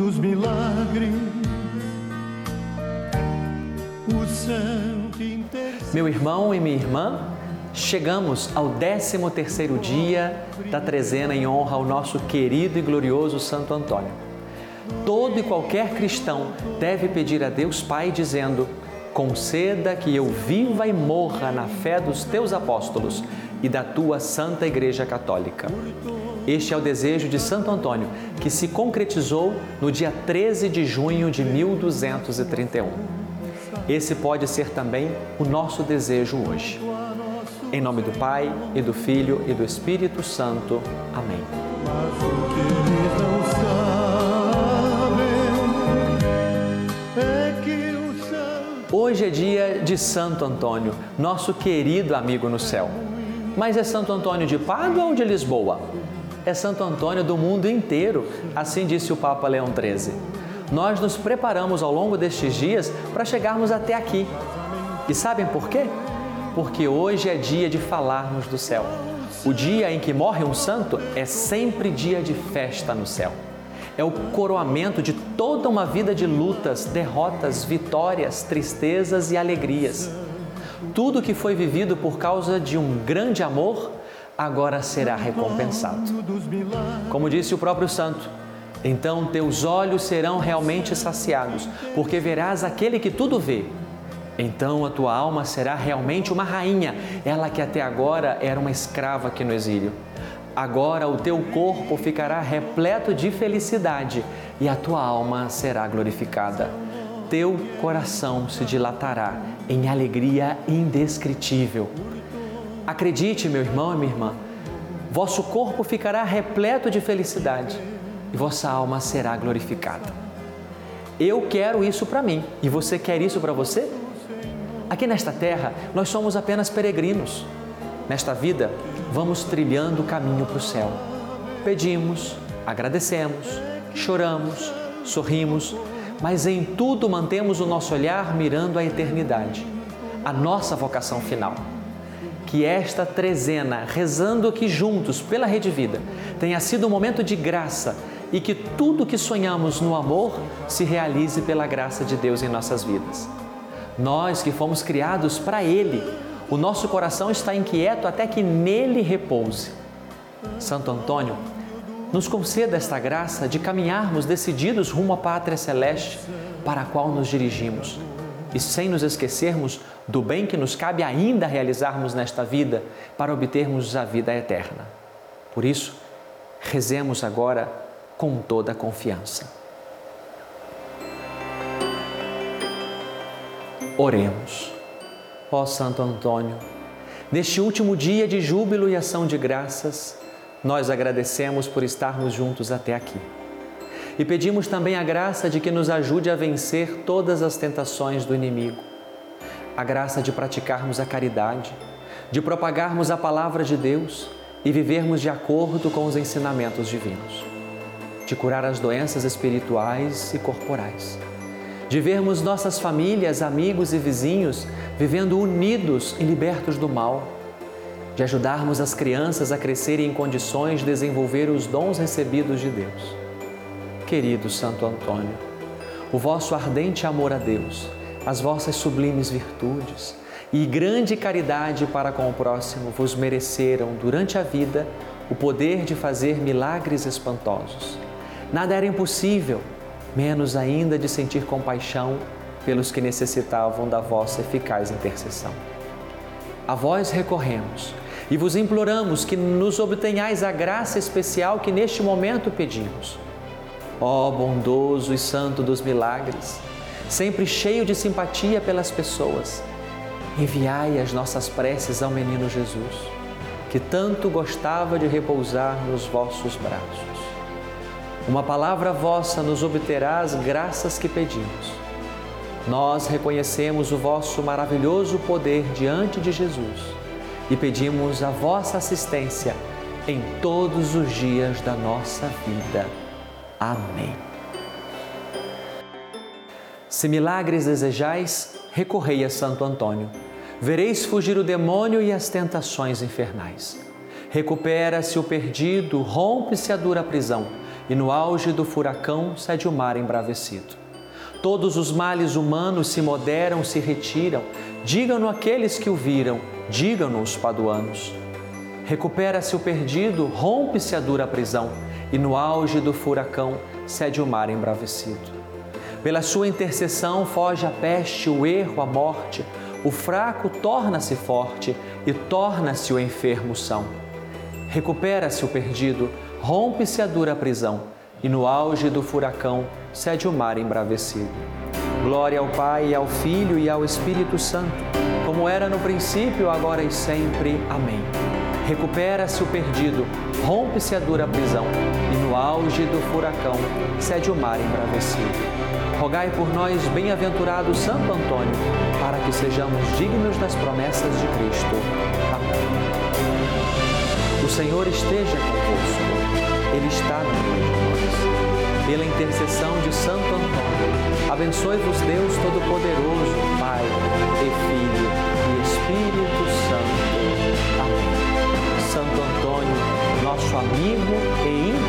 dos milagres. O santo intercede. Meu irmão e minha irmã, chegamos ao 13 terceiro dia da trezena em honra ao nosso querido e glorioso Santo Antônio. Todo e qualquer cristão deve pedir a Deus Pai dizendo: conceda que eu viva e morra na fé dos teus apóstolos e da tua Santa Igreja Católica. Este é o desejo de Santo Antônio, que se concretizou no dia 13 de junho de 1231. Esse pode ser também o nosso desejo hoje. Em nome do Pai, e do Filho e do Espírito Santo. Amém. Hoje é dia de Santo Antônio, nosso querido amigo no céu. Mas é Santo Antônio de Pádua ou de Lisboa? É Santo Antônio do mundo inteiro, assim disse o Papa Leão XIII. Nós nos preparamos ao longo destes dias para chegarmos até aqui. E sabem por quê? Porque hoje é dia de falarmos do céu. O dia em que morre um santo é sempre dia de festa no céu. É o coroamento de toda uma vida de lutas, derrotas, vitórias, tristezas e alegrias. Tudo que foi vivido por causa de um grande amor agora será recompensado. Como disse o próprio santo, então teus olhos serão realmente saciados, porque verás aquele que tudo vê. Então a tua alma será realmente uma rainha, ela que até agora era uma escrava aqui no exílio. Agora o teu corpo ficará repleto de felicidade e a tua alma será glorificada. Teu coração se dilatará em alegria indescritível. Acredite, meu irmão e minha irmã, vosso corpo ficará repleto de felicidade e vossa alma será glorificada. Eu quero isso para mim e você quer isso para você? Aqui nesta terra, nós somos apenas peregrinos. Nesta vida, vamos trilhando o caminho para o céu. Pedimos, agradecemos, choramos, sorrimos, mas em tudo mantemos o nosso olhar mirando a eternidade, a nossa vocação final. Que esta trezena, rezando aqui juntos pela Rede Vida, tenha sido um momento de graça e que tudo que sonhamos no amor se realize pela graça de Deus em nossas vidas. Nós que fomos criados para Ele, o nosso coração está inquieto até que nele repouse. Santo Antônio, nos conceda esta graça de caminharmos decididos rumo à pátria celeste para a qual nos dirigimos e sem nos esquecermos do bem que nos cabe ainda realizarmos nesta vida para obtermos a vida eterna. Por isso, rezemos agora com toda a confiança. Oremos. Ó Santo Antônio, neste último dia de júbilo e ação de graças, nós agradecemos por estarmos juntos até aqui. E pedimos também a graça de que nos ajude a vencer todas as tentações do inimigo. A graça de praticarmos a caridade, de propagarmos a palavra de Deus e vivermos de acordo com os ensinamentos divinos. De curar as doenças espirituais e corporais de vermos nossas famílias, amigos e vizinhos vivendo unidos e libertos do mal, de ajudarmos as crianças a crescerem em condições de desenvolver os dons recebidos de Deus. Querido Santo Antônio, o vosso ardente amor a Deus, as vossas sublimes virtudes e grande caridade para com o próximo vos mereceram durante a vida o poder de fazer milagres espantosos. Nada era impossível menos ainda de sentir compaixão pelos que necessitavam da vossa eficaz intercessão. A vós recorremos e vos imploramos que nos obtenhais a graça especial que neste momento pedimos. Ó bondoso e santo dos milagres, sempre cheio de simpatia pelas pessoas, enviai as nossas preces ao menino Jesus, que tanto gostava de repousar nos vossos braços. Uma palavra vossa nos obterá as graças que pedimos. Nós reconhecemos o vosso maravilhoso poder diante de Jesus e pedimos a vossa assistência em todos os dias da nossa vida. Amém. Se milagres desejais, recorrei a Santo Antônio. Vereis fugir o demônio e as tentações infernais. Recupera-se o perdido, rompe-se a dura prisão e no auge do furacão cede o mar embravecido. Todos os males humanos se moderam, se retiram. Digam-no aqueles que o viram, digam-no os paduanos. Recupera-se o perdido, rompe-se a dura prisão, e no auge do furacão cede o mar embravecido. Pela sua intercessão foge a peste, o erro, a morte. O fraco torna-se forte e torna-se o enfermo são. Recupera-se o perdido, rompe-se a dura prisão, e no auge do furacão cede o mar embravecido. Glória ao Pai, ao Filho e ao Espírito Santo, como era no princípio, agora e sempre. Amém. Recupera-se o perdido, rompe-se a dura prisão, e no auge do furacão cede o mar embravecido. Rogai por nós, bem-aventurado Santo Antônio, para que sejamos dignos das promessas de Cristo. Amém. O Senhor esteja convosco, Ele está no meio de nós. Pela intercessão de Santo Antônio, abençoe-vos Deus Todo-Poderoso, Pai e Filho e Espírito Santo. Nosso amigo e